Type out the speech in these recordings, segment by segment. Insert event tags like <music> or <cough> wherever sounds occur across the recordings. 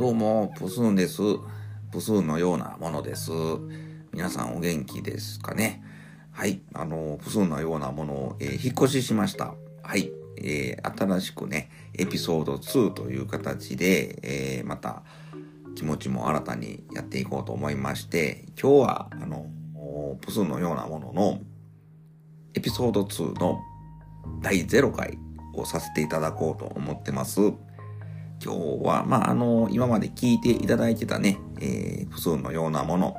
どうも、プスーンです。プスーンのようなものです。皆さんお元気ですかね？はい。あの、プスーンのようなものを、えー引っ越ししました。はい。えー新しくね、エピソード2という形で、えーまた気持ちも新たにやっていこうと思いまして、今日は、あの、プスーンのようなもののエピソード2の第0回をさせていただこうと思ってます。今日は、まあ、あの、今まで聞いていただいてたね、えー、プスのようなもの、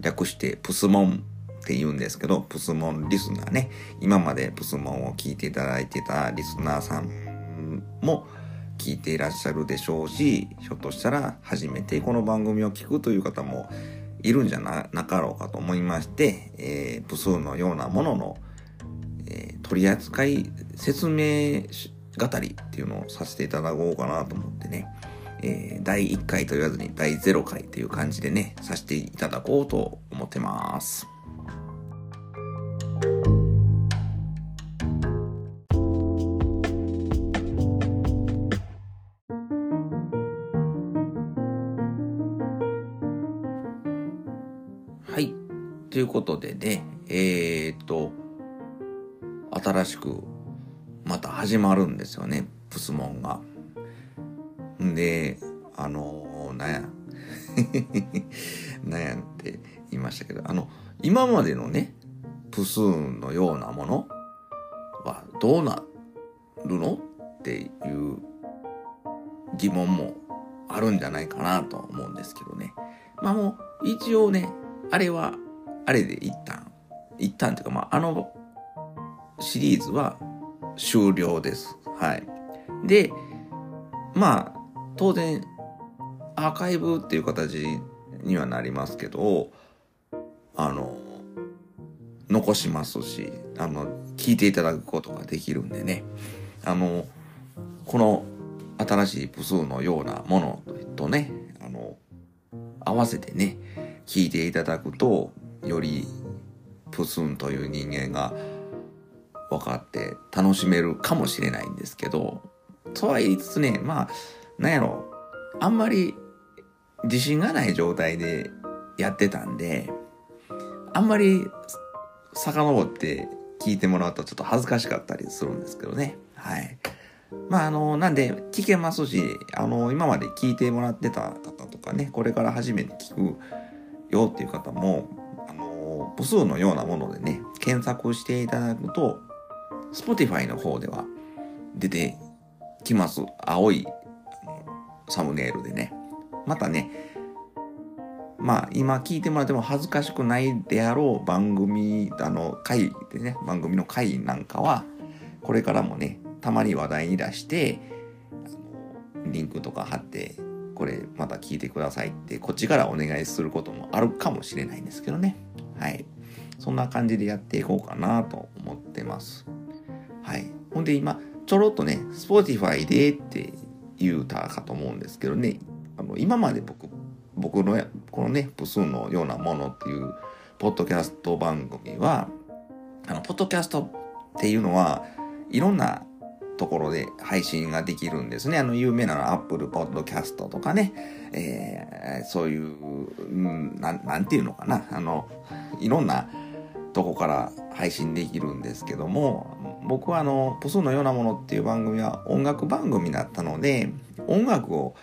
略してプスモンって言うんですけど、プスモンリスナーね、今までプスモンを聞いていただいてたリスナーさんも聞いていらっしゃるでしょうし、ひょっとしたら初めてこの番組を聞くという方もいるんじゃななかろうかと思いまして、えー、プスのようなものの、えー取り扱い説明し語りっていうのをさせていただこうかなと思ってね、えー第1回と言わずに第0回っていう感じでね、させていただこうと思ってます。はい。ということでね、えー、っと、新しくまた始まるんですよね、プスモンが。んで、あのー、なんや、<laughs> なんやって言いましたけど、あの、今までのね、プスーンのようなものはどうなるの？っていう疑問もあるんじゃないかなとは思うんですけどね。まあもう、一応ね、あれは、あれで一旦、一旦っていうか、まあ、あのシリーズは終了です。はい。で、まあ、当然、アーカイブっていう形にはなりますけど、あの、残しますし、あの、聞いていただくことができるんでね、あの、この新しいプスーのようなものとね、あの、合わせてね、聞いていただくと、よりプスンという人間が分かって楽しめるかもしれないんですけど、とは言いつつね、まあ、なんやろ、あんまり自信がない状態でやってたんで、あんまり遡って聞いてもらうとちょっと恥ずかしかったりするんですけどね。はい。まあ、あの、なんで聞けますし、あの、今まで聞いてもらってた方とかね、これから初めて聞くよっていう方も、あの、部数のようなものでね、検索していただくと、Spotify の方では出てきます。青いサムネイルでね。またね、まあ今聞いてもらっても恥ずかしくないであろう番組、あの回でね、番組の回なんかは、これからもね、たまに話題に出して、リンクとか貼って、これまた聞いてくださいって、こっちからお願いすることもあるかもしれないんですけどね。はい。そんな感じでやっていこうかなと思ってます。はい。ほんで今、ちょろっとね、Spotify でって言うたかと思うんですけどね、あの、今まで僕、僕のこのね、プスのようなものっていう、ポッドキャスト番組は、あの、ポッドキャストっていうのは、いろんなところで配信ができるんですね。あの、有名なの Apple Podcast とかね、えーそういう、うんなん、なんていうのかな、あの、いろんなとこから配信できるんですけども、僕はあの、プスのようなものっていう番組は音楽番組だったので、音楽を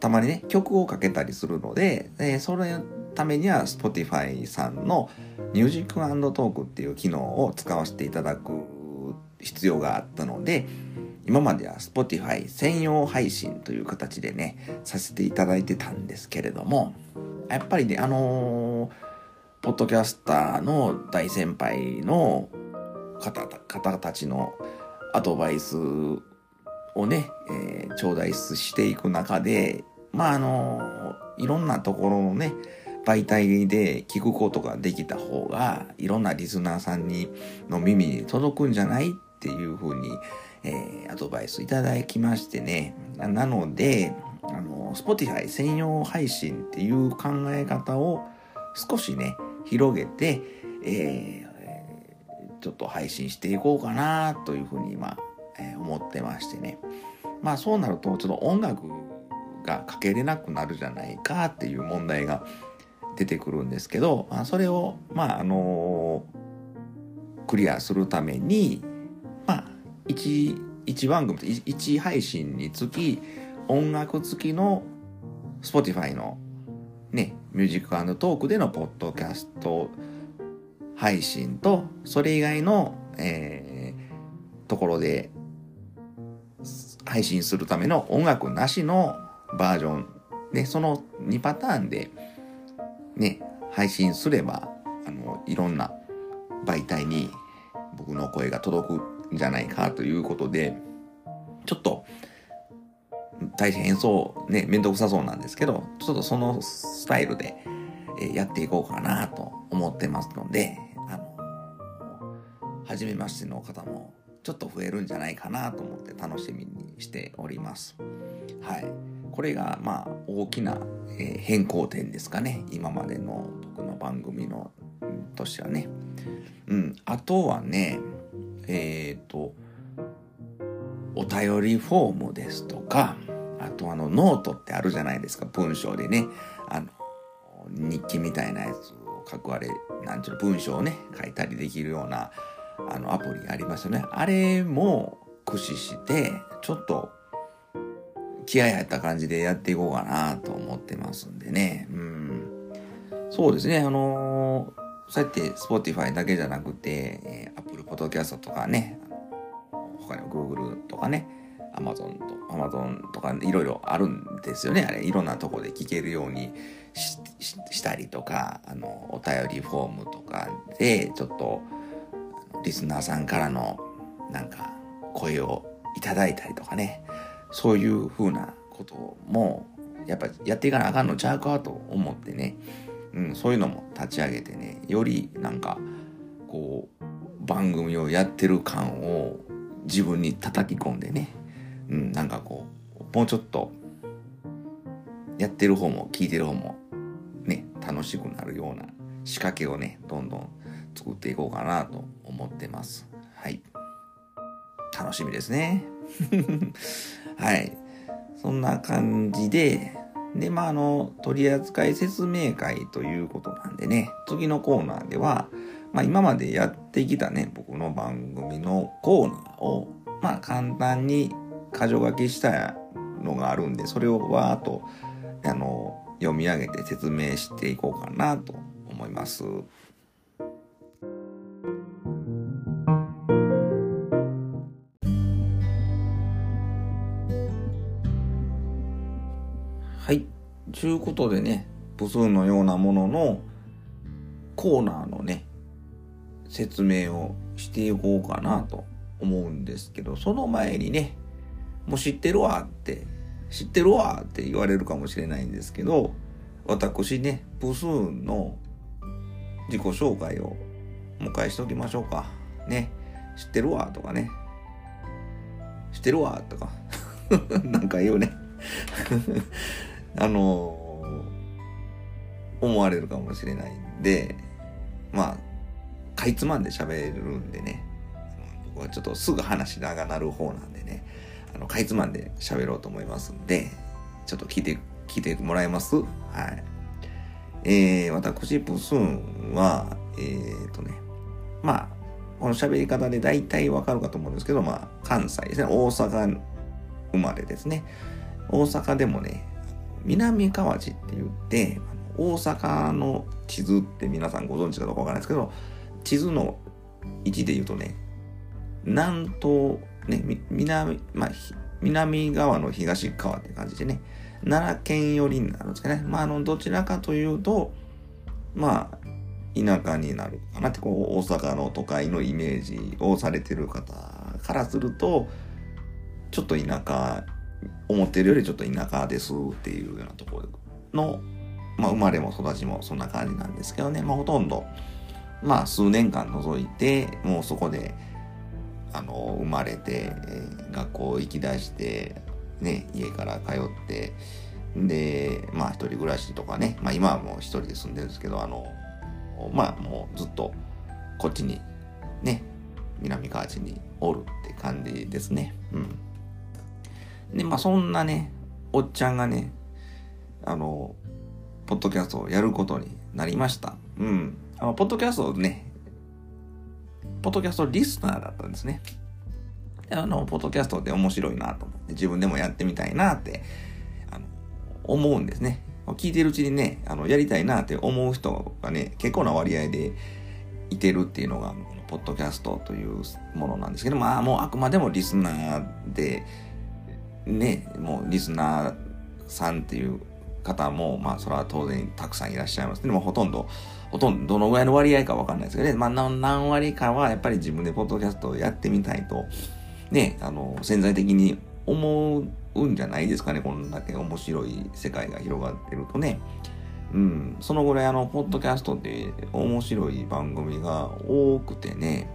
たまにね、曲をかけたりするので、えーそれのためには Spotify さんの Music Talk っていう機能を使わせていただく必要があったので、今までは Spotify 専用配信という形でね、させていただいてたんですけれども、やっぱりね、あのーポッドキャスターの大先輩の方方たちのアドバイスをね、えー頂戴していく中で、まああのいろんなところのね、媒体で聞くことができた方が、いろんなリスナーさんにの耳に届くんじゃないっていうふうに、えーアドバイスいただきましてね。なので、あの、Spotify 専用配信っていう考え方を少しね、広げて、えーちょっと配信していこうかなというふうに今、えー思ってましてね。まあそうなると、ちょっと音楽がかけれなくなるじゃないかっていう問題が出てくるんですけど、まあ、それを、まあ、あのクリアするために、まあ、1、1番組、1配信につき、音楽付きの Spotify のね、ミュージックトークでのポッドキャスト配信と、それ以外の、えー、ところで配信するための音楽なしのバージョンで、その2パターンでね、配信すれば、あの、いろんな媒体に僕の声が届くんじゃないかということで、ちょっと、大変そうね、めんどくさそうなんですけど、ちょっとそのスタイルでやっていこうかなと思ってますので、あの、初めましての方もちょっと増えるんじゃないかなと思って楽しみにしております。はい。これがまあ大きな、え変更点ですかね。今までの僕の番組のとしてはね。うん。あとはね、えっ、ー、と、お便りフォームですとか、あとあのノートってあるじゃないですか。文章でね。あの、日記みたいなやつを書くあれ、なんちゅうの文章をね、書いたりできるような、あのアプリありますよね。あれも駆使して、ちょっと気合入った感じでやっていこうかなと思ってますんでね。うん。そうですね。あのー、そうやって Spotify だけじゃなくて、えー、Apple Podcast とかね、他にも Google とかね、Amazon と、Amazon とかいろいろあるんですよね。あれ、いろんなとこで聞けるようにしたりとか、あの、お便りフォームとかで、ちょっと、リスナーさんからのなんか声をいただいたりとかねそういう風なこともやっぱやっていかなあかんのちゃうかと思ってね、うん、そういうのも立ち上げてねよりなんかこう番組をやってる感を自分に叩き込んでね、うん、なんかこうもうちょっとやってる方も聞いてる方もね楽しくなるような仕掛けをねどんどん作っていこうかなと思ってます。はい。楽しみですね。<laughs> はい。そんな感じで、で、まあ、あの、取扱説明会ということなんでね、次のコーナーでは、まあ、今までやってきたね、僕の番組のコーナーを、まあ、簡単に箇条書きしたのがあるんで、それをわーっと、あの、読み上げて説明していこうかなと思います。はいちゅうことでね、部数のようなもののコーナーのね、説明をしていこうかなと思うんですけど、その前にね、もう知ってるわって、知ってるわって言われるかもしれないんですけど、私ね、部数の自己紹介をもう一回しておきましょうか。ね、知ってるわとかね、知ってるわとか、<laughs> なんか言うね。<laughs> あのー、思われるかもしれないんで、まあ、かいつまんで喋るんでね、僕はちょっとすぐ話長なる方なんでね、あの、かいつまんで喋ろうと思いますんで、ちょっと聞いて、聞いてもらえます？はい。えー、私、プスンは、えー、とね、まあ、この喋り方で大体わかるかと思うんですけど、まあ、関西ですね、大阪生まれですね。大阪でもね、南河内って言って、大阪の地図って皆さんご存知かどうかわからないですけど、地図の位置で言うとね、南東、ね、南、まあ、南側の東側って感じでね、奈良県寄りになるんですかね。まあ、あの、どちらかというと、まあ、田舎になるかなって、こう、大阪の都会のイメージをされてる方からすると、ちょっと田舎思ってるよりちょっと田舎ですっていうようなところの、まあ、生まれも育ちもそんな感じなんですけどね、まあ、ほとんど、まあ、数年間除いて、もうそこで、あの、生まれて、えー、学校行き出して、ね、家から通って、で、まあ、一人暮らしとかね、まあ、今はもう一人で住んでるんですけど、あの、まあ、もうずっと、こっちに、ね、南河内におるって感じですね。うん。で、まあそんなね、おっちゃんがね、あの、ポッドキャストをやることになりました。うん。あの、ポッドキャストね、ポッドキャストリスナーだったんですね。あの、ポッドキャストって面白いなと思って、自分でもやってみたいなって、あの、思うんですね。聞いてるうちにね、あの、やりたいなって思う人がね、結構な割合でいてるっていうのが、ポッドキャストというものなんですけど、まあもうあくまでもリスナーで、ね、もうリスナーさんっていう方も、まあそれは当然たくさんいらっしゃいますでもほとんど、ほとんどどのぐらいの割合かわかんないですけどね、まあ何割かはやっぱり自分でポッドキャストをやってみたいと、ね、あの、潜在的に思うんじゃないですかね、こんだけ面白い世界が広がってるとね。うん、そのぐらいあの、ポッドキャストって面白い番組が多くてね、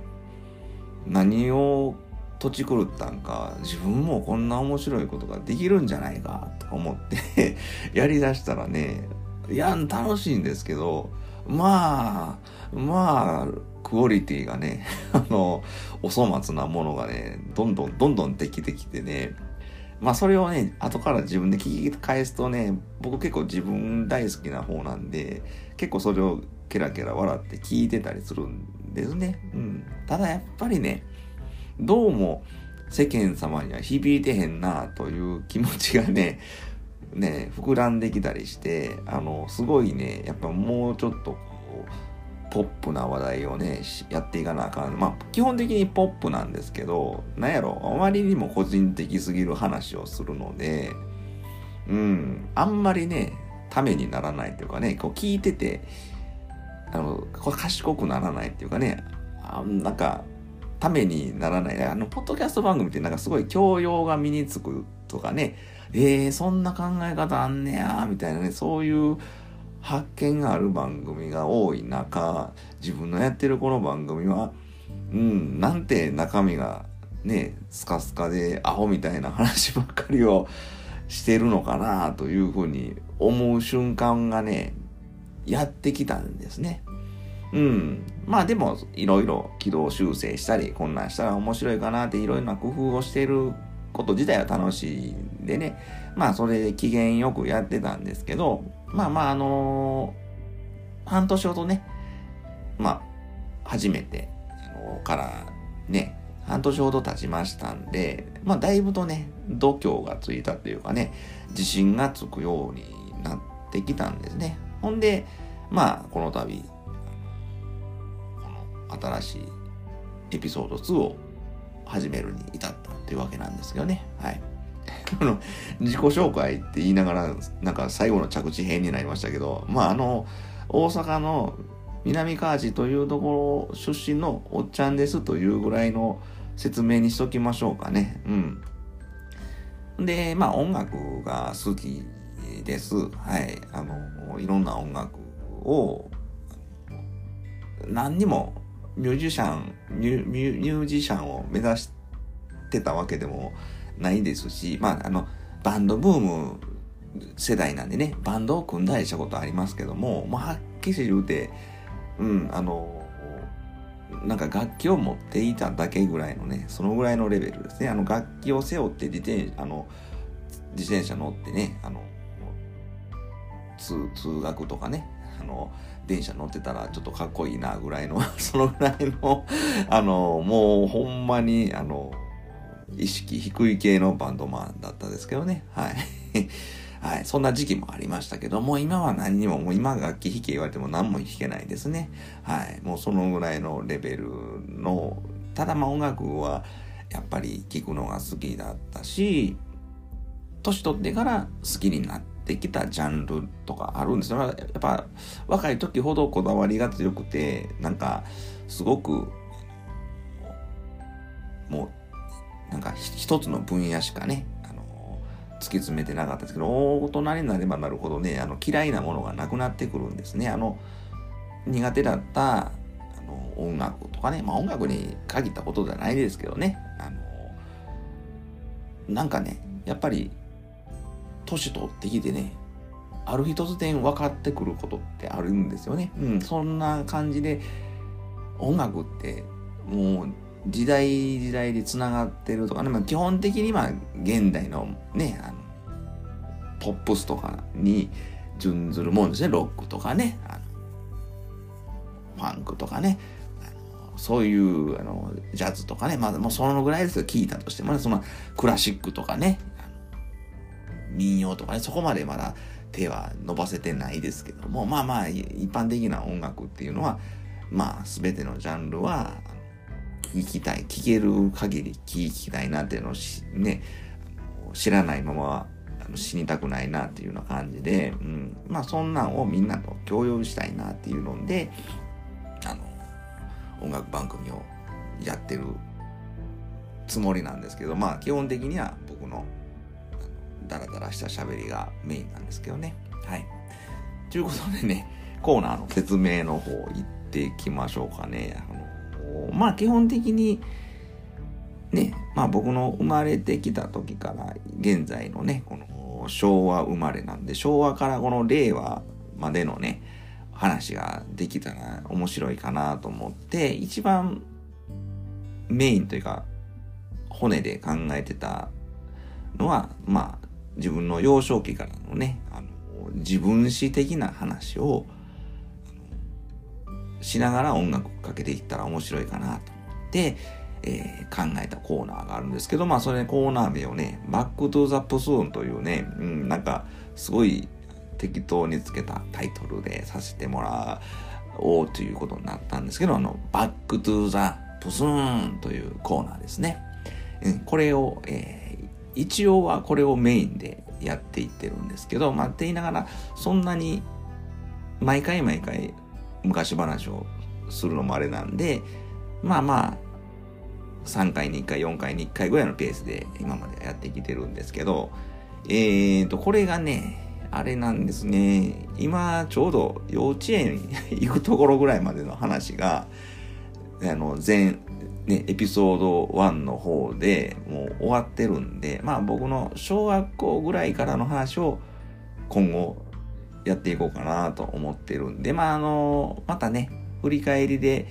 何を土地狂ったんか、自分もこんな面白いことができるんじゃないかと思って <laughs> やりだしたらね、いや、楽しいんですけど、まあ、まあ、クオリティがね、<laughs> あの、お粗末なものがね、どんどんどんどんできてきてね、まあそれをね、後から自分で聞き返すとね、僕結構自分大好きな方なんで、結構それをケラケラ笑って聞いてたりするんですね。うん。ただやっぱりね、どうも世間様には響いてへんなという気持ちがね、ね、膨らんできたりして、あの、すごいね、やっぱもうちょっとこう、ポップな話題をね、やっていかなあかん。まあ、基本的にポップなんですけど、なんやろ、あまりにも個人的すぎる話をするので、うん、あんまりね、ためにならないっていうかね、こう聞いてて、あの、賢くならないっていうかね、あなんか、ためにならない。あの、ポッドキャスト番組ってなんかすごい教養が身につくとかね、えー、そんな考え方あんねや、みたいなね、そういう発見がある番組が多い中、自分のやってるこの番組は、うん、なんて中身がね、スカスカでアホみたいな話ばっかりをしてるのかなというふうに思う瞬間がね、やってきたんですね。うん。まあでも、いろいろ軌道修正したり、こんなんしたら面白いかなっていろいろな工夫をしてること自体は楽しいんでね。まあそれで機嫌よくやってたんですけど、まあまああのー、半年ほどね、まあ、初めて、の、からね、半年ほど経ちましたんで、まあだいぶとね、度胸がついたっていうかね、自信がつくようになってきたんですね。ほんで、まあこの度、この新しいエピソード2を始めるに至ったというわけなんですけどね。はい。<laughs> あの、自己紹介って言いながら、なんか最後の着地編になりましたけど、まああの、大阪の南河内というところ出身のおっちゃんですというぐらいの説明にしときましょうかね。うん。で、まあ音楽が好きです。はい。あの、いろんな音楽を何にもミュージシャンミュミュージシャンを目指してたわけでもないですしまああのバンドブーム世代なんでねバンドを組んだりしたことありますけども、まあ、はっきり言うてうんあのなんか楽器を持っていただけぐらいのねそのぐらいのレベルですね。あの楽器を背負って自転あの自転車乗ってねあの通通学とかねあの電車乗ってたらちょっとかっこいいなぐらいの <laughs> そのぐらいのあの、もうほんまに、あの、意識低い系のバンドマンだったですけどね。はい。<laughs> はい。そんな時期もありましたけども、今は何にも、もう今楽器弾け言われても何も弾けないですね。はい。もうそのぐらいのレベルの、ただまあ音楽はやっぱり聴くのが好きだったし、年取ってから好きになって、ってきたジャンルとかあるんですよ。やっぱ若い時ほどこだわりが強くて、なんかすごく、もう、なんか一つの分野しかね、あの、突き詰めてなかったですけど、大人になればなるほどね、あの嫌いなものがなくなってくるんですね。あの、苦手だったあの音楽とかね、まあ音楽に限ったことじゃないですけどね、あの、なんかね、やっぱり年取ってきてね、ある日突然分かってくることってあるんですよね。うん、そんな感じで、音楽ってもう時代時代で繋がってるとかね、まあ、基本的には現代のね、あの、ポップスとかに準ずるもんですね。ロックとかね、あのファンクとかね、そういうあのジャズとかね、まあもうそのぐらいですよ、聞いたとしてもね、そのクラシックとかね、民謡とかね、そこまでまだ手は伸ばせてないですけども、まあまあ、一般的な音楽っていうのは、まあ、全てのジャンルは、聞きたい、聞ける限り聞きたいなっていうのをね、知らないまま死にたくないなっていうような感じで、うん、まあそんなんをみんなと共有したいなっていうので、あの、音楽番組をやってるつもりなんですけど、まあ基本的には僕のダラダラした喋りがメインなんですけどね。はい。ということでね、コーナーの説明の方行っていきましょうかね。あのまあ基本的に、ね、まあ僕の生まれてきた時から現在のね、この昭和生まれなんで、昭和からこの令和までのね、話ができたら面白いかなと思って、一番メインというか、骨で考えてたのは、まあ、自分の幼少期からのね、あの、自分史的な話を、しながら音楽かけていったら面白いかなと思って、えー、考えたコーナーがあるんですけど、まあそれコーナー名をね、 Back to the プスーンというね、うん、なんかすごい適当につけたタイトルでさせてもらおうということになったんですけど、あの、 Back to the プスーンというコーナーですね。うん、これを、えー一応はこれをメインでやっていってるんですけど、まあ、って言いながら、そんなに毎回毎回昔話をするのもあれなんで、まあまあ、3回に1回、4回に1回ぐらいのペースで今までやってきてるんですけど、えーと、これがね、あれなんですね。今、ちょうど幼稚園行くところぐらいまでの話が、あの、前、ね、エピソード1の方でもう終わってるんで、まあ僕の小学校ぐらいからの話を今後やっていこうかなと思ってるんで、まああの、またね、振り返りで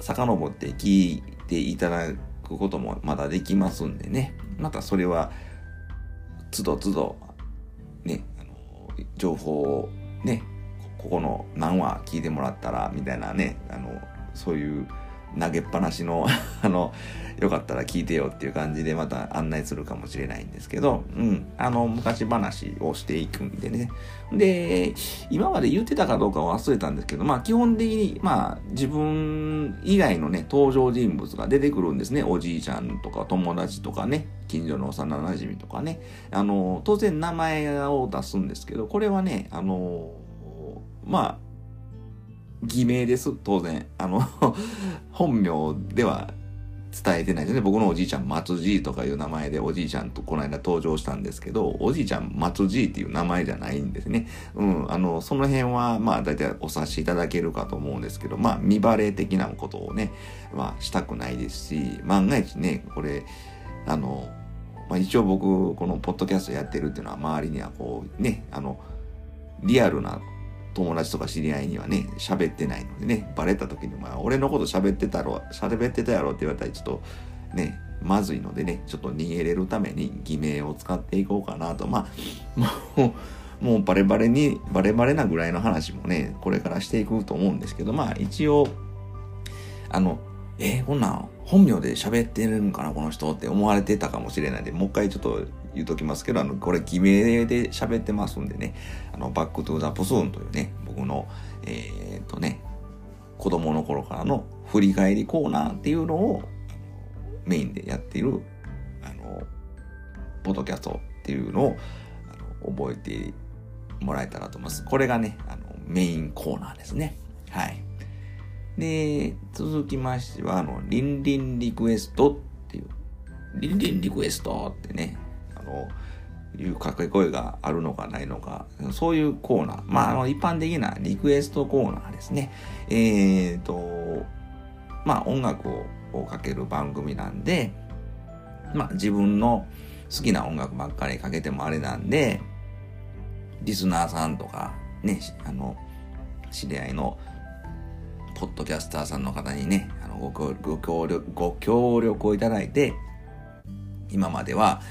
遡って聞いていただくこともまだできますんでね、またそれは、つどつど、ね、あの、情報をね、ここの何話聞いてもらったら、みたいなね、あの、そういう投げっぱなしの <laughs> あの、よかったら聞いてよっていう感じでまた案内するかもしれないんですけど、うん、あの、昔話をしていくんでね。で、今まで言ってたかどうか忘れたんですけど、まあ基本的に、まあ自分以外のね、登場人物が出てくるんですね。おじいちゃんとか友達とかね、近所の幼馴染とかね。あの、当然名前を出すんですけど、これはね、あの、まあ、偽名です、当然。あの <laughs> 本名では伝えてないですね。僕のおじいちゃん、松じとかいう名前でおじいちゃんとこの間登場したんですけど、おじいちゃん、松じっていう名前じゃないんですね。うん、あの、その辺は、まあ、大体お察しいただけるかと思うんですけど、まあ、見バレ的なことをね、まあ、したくないですし、万が一ね、これ、あの、まあ、一応僕、このポッドキャストやってるっていうのは、周りにはこう、ね、あの、リアルな友達とか知り合いにはね、喋ってないのでね、バレた時に、まあ、俺のこと喋ってたろ、喋ってたやろって言われたらちょっと、ね、まずいのでね、ちょっと逃げれるために偽名を使っていこうかなと。まあ、もう、もうバレバレに、バレバレなぐらいの話もね、これからしていくと思うんですけど、まあ一応、あの、えー、こんなん本名で喋ってるんかな、この人って思われてたかもしれないんで、もう一回ちょっと言うときますけど、あの、これ偽名で喋ってますんでね、あの、 Back to the プスーンというね、僕の、えー、っとね、子供の頃からの振り返りコーナーっていうのをメインでやっている、あの、ポッドキャストっていうのをあの覚えてもらえたらと思います。これがね、あの、メインコーナーですね。はい。で、続きましては、あの、リンリンリクエストっていう、リンリンリクエストってね、あの、いう掛け声があるのかないのか、そういうコーナー。まあ、あの、一般的なリクエストコーナーですね。えっ、ー、と、まあ、音楽をかける番組なんで、まあ、自分の好きな音楽ばっかりかけてもあれなんで、リスナーさんとか、ね、あの、知り合いの、ポッドキャスターさんの方にね、あのごご協力、ご協力をいただいて、今までは、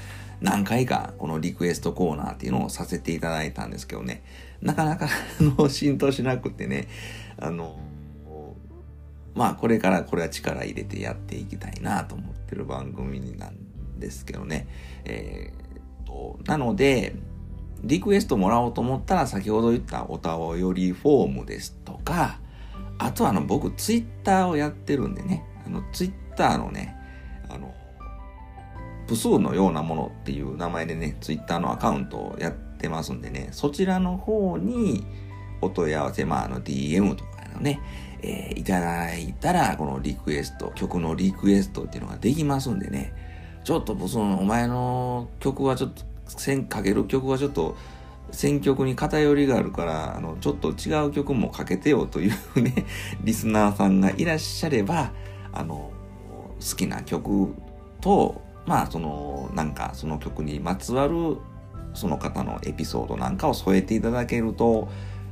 何回かこのリクエストコーナーっていうのをさせていただいたんですけどね、なかなか <laughs> 浸透しなくてね、あの、まあこれからこれは力入れてやっていきたいなと思ってる番組なんですけどね。えー、と、なので、リクエストもらおうと思ったら先ほど言ったおたおよりフォームですとか、あとはあの僕ツイッターをやってるんでね、あのツイッターのね、プスのようなものっていう名前でね、ツイッターのアカウントをやってますんでね、そちらの方にお問い合わせ、まああの DM とかのね、えー、いただいたら、このリクエスト、曲のリクエストっていうのができますんでね、ちょっとその、お前の曲はちょっと、線かける曲はちょっと、選曲に偏りがあるから、あの、ちょっと違う曲もかけてよというね、<laughs> リスナーさんがいらっしゃれば、あの、好きな曲と、まあ、その、なんか、その曲にまつわる、その方のエピソードなんかを添えていただけると、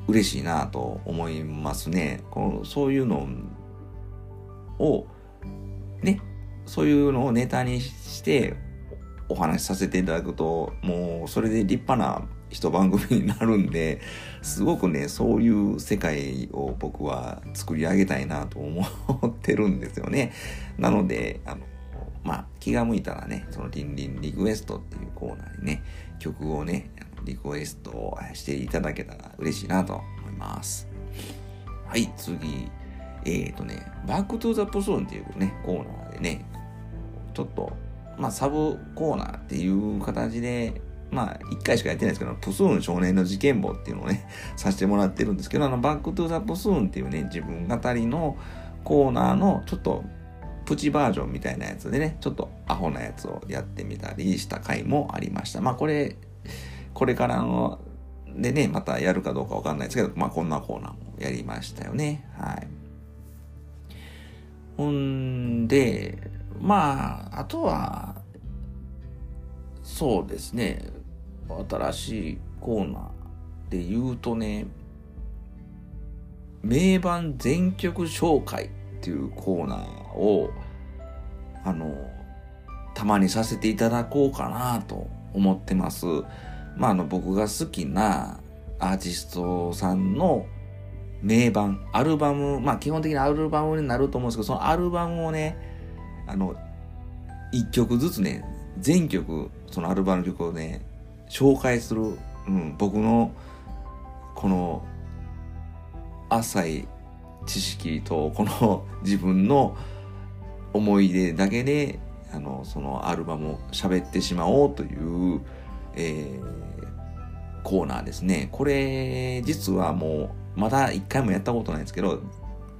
嬉しいなと思いますね。このそういうのを、ね、そういうのをネタにしてお話しさせていただくと、もうそれで立派な一番組になるんで、すごくね、そういう世界を僕は作り上げたいなと思ってるんですよね。なので、あの、まあ、気が向いたらね、そのリンリンリクエストっていうコーナーにね、曲をね、リクエストをしていただけたら嬉しいなと思います。はい、次。えっ、ー、とね、 Back to the プスーンっていうね、コーナーでね、ちょっと、まあ、サブコーナーっていう形で、まあ、一回しかやってないですけど、プスーン少年の事件簿っていうのをね、<laughs> させてもらってるんですけど、あの、バックトゥーザポスーンっていうね、自分語りのコーナーの、ちょっと、プチバージョンみたいなやつでね、ちょっとアホなやつをやってみたりした回もありました。まあ、これ、これからの、でね、またやるかどうかわかんないですけど、まあこんなコーナーもやりましたよね。はい。ほんで、まあ、あとは、そうですね、新しいコーナーで言うとね、名盤全曲紹介っていうコーナーを、あの、たまにさせていただこうかなと思ってます。まあ、あの、僕が好きなアーティストさんの名盤、アルバム、まあ、基本的にアルバムになると思うんですけど、そのアルバムをね、あの、一曲ずつね、全曲、そのアルバムの曲をね、紹介する、うん、僕の、この、浅い知識と、この自分の思い出だけで、あの、そのアルバムを喋ってしまおうという、えー、コーナーですね。これ、実はもう、まだ一回もやったことないんですけど、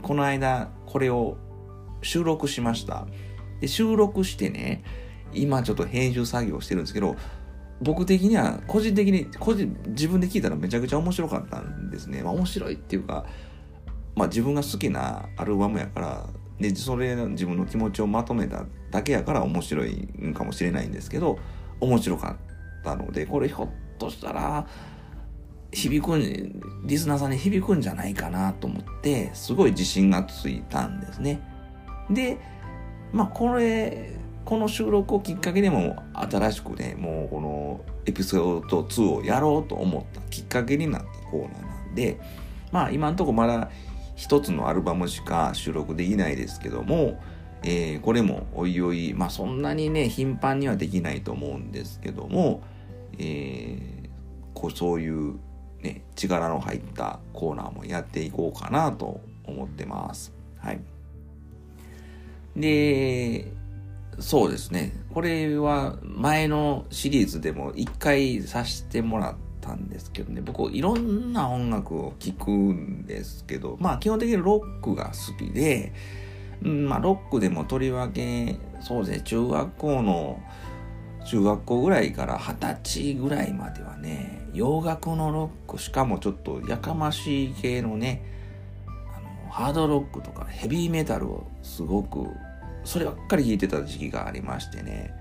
この間、これを収録しました。で、収録してね、今ちょっと編集作業してるんですけど、僕的には、個人的に、個人、自分で聞いたらめちゃくちゃ面白かったんですね。まあ面白いっていうか、まあ自分が好きなアルバムやから、で、それ自分の気持ちをまとめただけやから面白いんかもしれないんですけど、面白かったので、これひょっとしたら、響くん、リスナーさんに響くんじゃないかなと思って、すごい自信がついたんですね。で、まあこれ、この収録をきっかけでも新しくね、もうこのエピソード2をやろうと思ったきっかけになったコーナーなんで、まあ今んとこまだ一つのアルバムしか収録できないですけども、えー、これもおいおい、まあそんなにね、頻繁にはできないと思うんですけども、えー、こうそういうね、力の入ったコーナーもやっていこうかなと思ってます。はい。で、そうですね。これは前のシリーズでも一回させてもらったんですけどね、僕いろんな音楽を聴くんですけど、まあ基本的にロックが好きで、うん、まあ、ロックでもとりわけ、そうですね、中学校の、中学校ぐらいから二十歳ぐらいまではね、洋楽のロック、しかもちょっとやかましい系のね、あの、ハードロックとかヘビーメタルをすごく、そればっかり聴いてた時期がありましてね、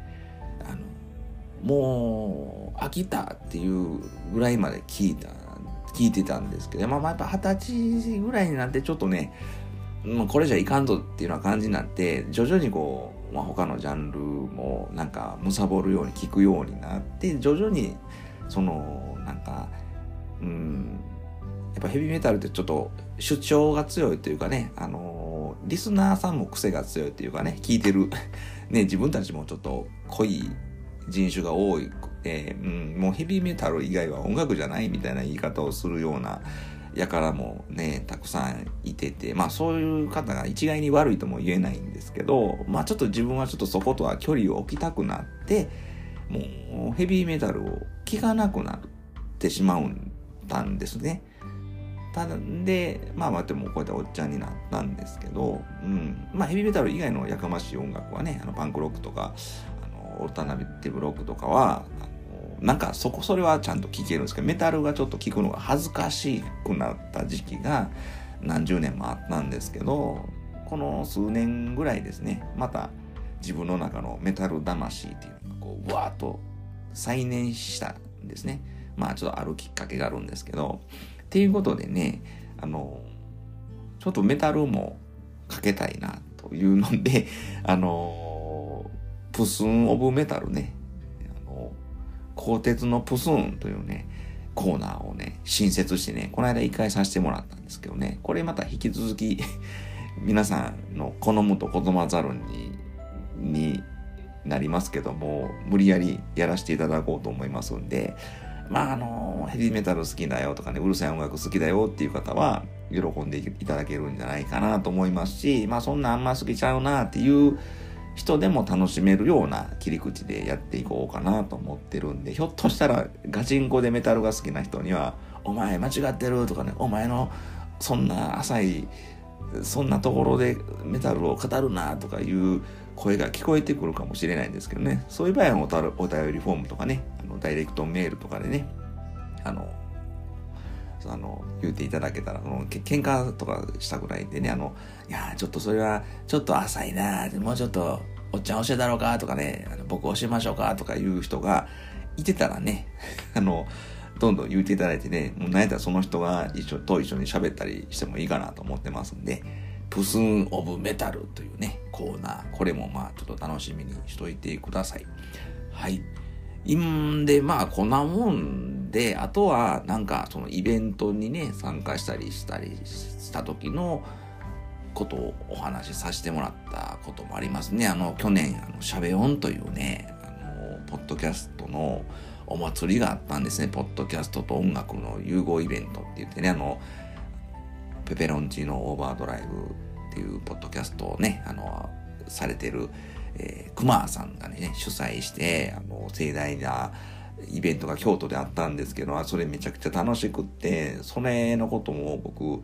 もう、飽きたっていうぐらいまで聞いた、聞いてたんですけど、まあ、まあやっぱ二十歳ぐらいになってちょっとね、もうこれじゃいかんとっていうような感じになって、徐々にこう、まあ、他のジャンルもなんか貪るように聞くようになって徐々にそのなんかうんやっぱヘビーメタルってちょっと主張が強いというかねあのリスナーさんも癖が強いというかね聞いてるね自分たちもちょっと濃い人種が多い、えー、うん、もうヘビーメタル以外は音楽じゃないみたいな言い方をするようなやからもね、たくさんいてて、まあそういう方が一概に悪いとも言えないんですけど、まあちょっと自分はちょっとそことは距離を置きたくなって、もうヘビーメタルを聴かなくなってしまったんですね。ただで、まあまあでもこうやっておっちゃんになったんですけど、うん。まあヘビーメタル以外のやかましい音楽はね、あのパンクロックとか、オルタナビティブロックとかは、なんかそこそれはちゃんと聞けるんですけどメタルがちょっと聞くのが恥ずかしくなった時期が何十年もあったんですけどこの数年ぐらいですねまた自分の中のメタル魂っていうのがこうわーっと再燃したんですね。まあちょっとあるきっかけがあるんですけどっていうことでねあのちょっとメタルもかけたいなというのであのプスン・オブ・メタルね。あの鋼鉄のプスーンというね、コーナーをね、新設してね、この間一回させてもらったんですけどね、これまた引き続き <laughs> 皆さんの好むと好まざるに、になりますけども、無理やりやらせていただこうと思いますんで、まああの、ヘビーメタル好きだよとかね、うるさい音楽好きだよっていう方は、喜んでいただけるんじゃないかなと思いますし、まあそんなあんま好きちゃうなっていう人でも楽しめるような切り口でやっていこうかなと思ってるんで、ひょっとしたらガチンコでメタルが好きな人には、お前間違ってるとかね、お前のそんな浅い、そんなところでメタルを語るなとかいう声が聞こえてくるかもしれないんですけどね、そういう場合はお便りフォームとかね、あのダイレクトメールとかでね、あの、あの、言うていただけたら、のけ喧嘩とかしたくないでね、あの、いやちょっとそれは、ちょっと浅いなもうちょっと、おっちゃん教えたろうかとかね、あの僕教えましょうかとかいう人がいてたらね、<laughs> あの、どんどん言うていただいてね、もう何やったらその人が一緒と一緒に喋ったりしてもいいかなと思ってますんで、プスン・オブ・メタルというね、コーナー、これもまあちょっと楽しみにしといてください。はい。んで、まあこんなもんで、あとはなんかそのイベントにね、参加したりしたりした時のことをお話しさせてもらったこともありますね。あの、去年、あの、しゃべ音というね、あの、ポッドキャストのお祭りがあったんですね。ポッドキャストと音楽の融合イベントって言ってね、あの、ペペロンチーノオーバードライブっていうポッドキャストをね、あの、されてる、えー、熊さんがね、主催して、あの、盛大なイベントが京都であったんですけど、それめちゃくちゃ楽しくって、それのことも僕、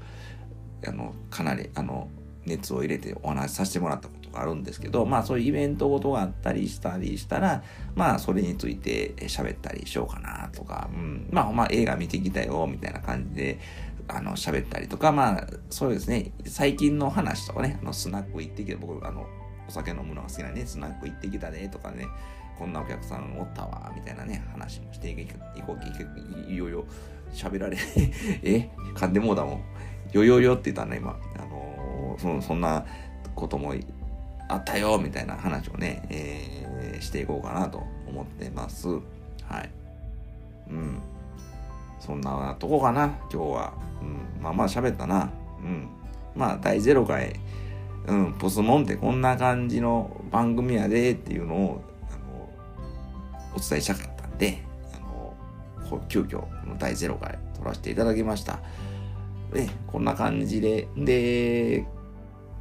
あの、かなり、あの、熱を入れてお話しさせてもらったことがあるんですけど、まあそういうイベントごとがあったりしたりしたら、まあそれについて喋ったりしようかなとか、うん、まあまあ映画見てきたよ、みたいな感じで、あの、喋ったりとか、まあ、そうですね、最近の話とかね、あの、スナック行ってきて、僕、あの、お酒飲むのが好きなね、スナック行ってきたねとかね、こんなお客さんおったわ、みたいなね、話もしていこう、いよいよ喋られ、<laughs> え、噛んでもうだもん。よよよって言ったね、今。あのー、そそんなこともあったよ、みたいな話をね、えー、していこうかなと思ってます。はい。うん。そんなとこかな、今日は。うん。まあまあ喋ったな。うん。まあ、第0回、うん、ポスモンってこんな感じの番組やでっていうのを、あの、お伝えしたかったんで、あの、急遽、この第0回撮らせていただきました。で、こんな感じで、で、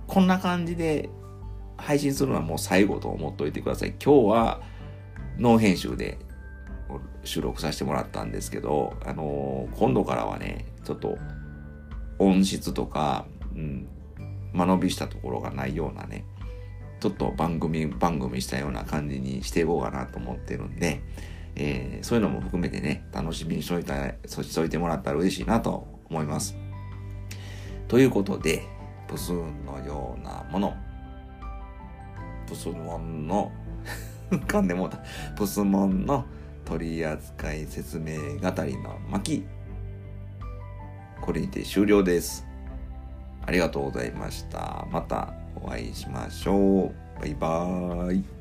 こんな感じで配信するのはもう最後と思っといてください。今日はノー編集で収録させてもらったんですけど、あの、今度からはね、ちょっと音質とか、うん、間延びしたところがないようなね、ちょっと番組、番組したような感じにしていこうかなと思ってるんで、えー、そういうのも含めてね、楽しみにしといた、しといてもらったら嬉しいなと思います。ということで、プスーンのようなもの、プスモンの <laughs> 噛んでもうた、プスモンの取扱説明語りの巻、これにて終了です。ありがとうございました。またお会いしましょう。バイバーイ